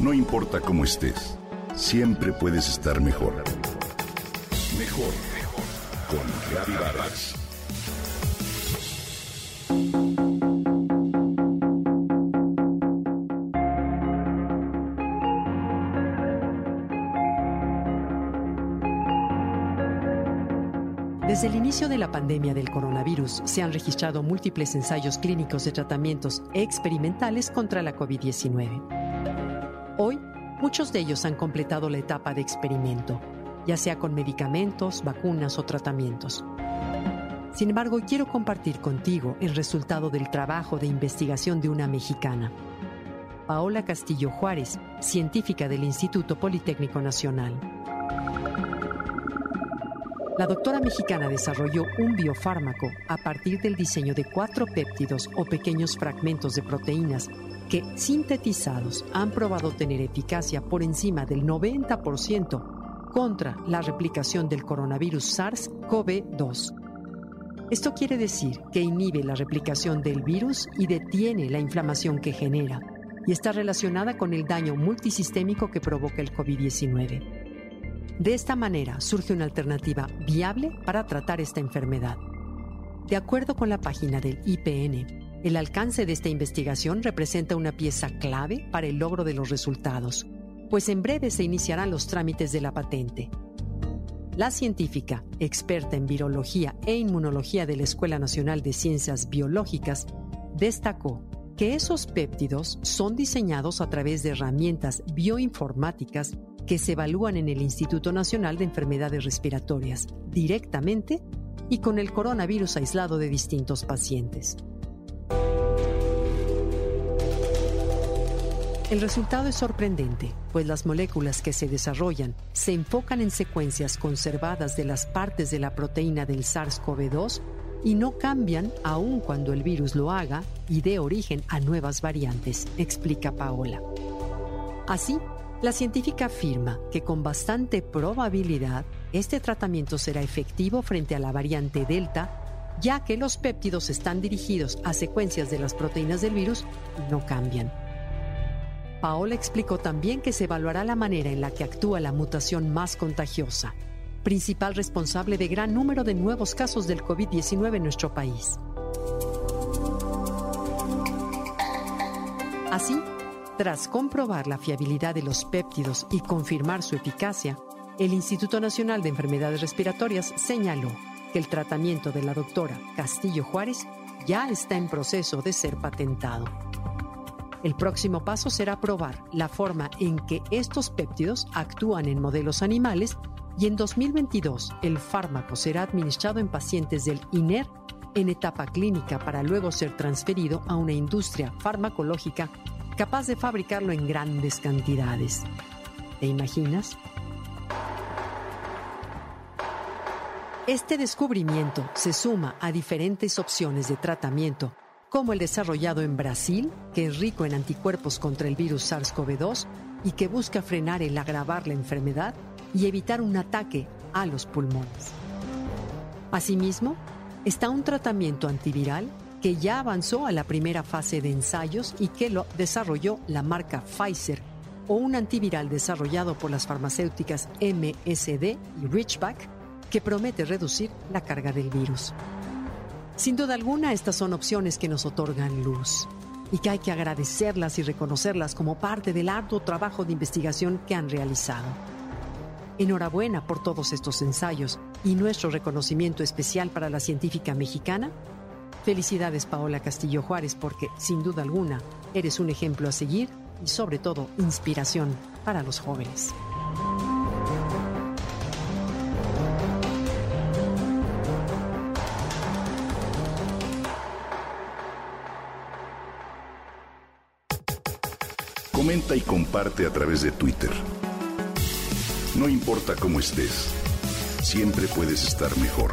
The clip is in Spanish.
No importa cómo estés, siempre puedes estar mejor. Mejor, mejor. Con Reavivadas. Desde el inicio de la pandemia del coronavirus se han registrado múltiples ensayos clínicos de tratamientos experimentales contra la COVID-19. Muchos de ellos han completado la etapa de experimento, ya sea con medicamentos, vacunas o tratamientos. Sin embargo, quiero compartir contigo el resultado del trabajo de investigación de una mexicana, Paola Castillo Juárez, científica del Instituto Politécnico Nacional. La doctora mexicana desarrolló un biofármaco a partir del diseño de cuatro péptidos o pequeños fragmentos de proteínas que, sintetizados, han probado tener eficacia por encima del 90% contra la replicación del coronavirus SARS-CoV-2. Esto quiere decir que inhibe la replicación del virus y detiene la inflamación que genera, y está relacionada con el daño multisistémico que provoca el COVID-19. De esta manera surge una alternativa viable para tratar esta enfermedad. De acuerdo con la página del IPN, el alcance de esta investigación representa una pieza clave para el logro de los resultados, pues en breve se iniciarán los trámites de la patente. La científica, experta en virología e inmunología de la Escuela Nacional de Ciencias Biológicas, destacó que esos péptidos son diseñados a través de herramientas bioinformáticas que se evalúan en el Instituto Nacional de Enfermedades Respiratorias directamente y con el coronavirus aislado de distintos pacientes. El resultado es sorprendente, pues las moléculas que se desarrollan se enfocan en secuencias conservadas de las partes de la proteína del SARS-CoV-2 y no cambian aun cuando el virus lo haga y dé origen a nuevas variantes, explica Paola. Así, la científica afirma que con bastante probabilidad este tratamiento será efectivo frente a la variante Delta, ya que los péptidos están dirigidos a secuencias de las proteínas del virus y no cambian. Paola explicó también que se evaluará la manera en la que actúa la mutación más contagiosa, principal responsable de gran número de nuevos casos del COVID-19 en nuestro país. Así, tras comprobar la fiabilidad de los péptidos y confirmar su eficacia, el Instituto Nacional de Enfermedades Respiratorias señaló que el tratamiento de la doctora Castillo Juárez ya está en proceso de ser patentado. El próximo paso será probar la forma en que estos péptidos actúan en modelos animales y en 2022 el fármaco será administrado en pacientes del INER en etapa clínica para luego ser transferido a una industria farmacológica capaz de fabricarlo en grandes cantidades. ¿Te imaginas? Este descubrimiento se suma a diferentes opciones de tratamiento, como el desarrollado en Brasil, que es rico en anticuerpos contra el virus SARS-CoV-2 y que busca frenar el agravar la enfermedad y evitar un ataque a los pulmones. Asimismo, está un tratamiento antiviral que ya avanzó a la primera fase de ensayos y que lo desarrolló la marca Pfizer, o un antiviral desarrollado por las farmacéuticas MSD y Richback, que promete reducir la carga del virus. Sin duda alguna, estas son opciones que nos otorgan luz y que hay que agradecerlas y reconocerlas como parte del arduo trabajo de investigación que han realizado. Enhorabuena por todos estos ensayos y nuestro reconocimiento especial para la científica mexicana Felicidades Paola Castillo Juárez porque, sin duda alguna, eres un ejemplo a seguir y sobre todo inspiración para los jóvenes. Comenta y comparte a través de Twitter. No importa cómo estés, siempre puedes estar mejor.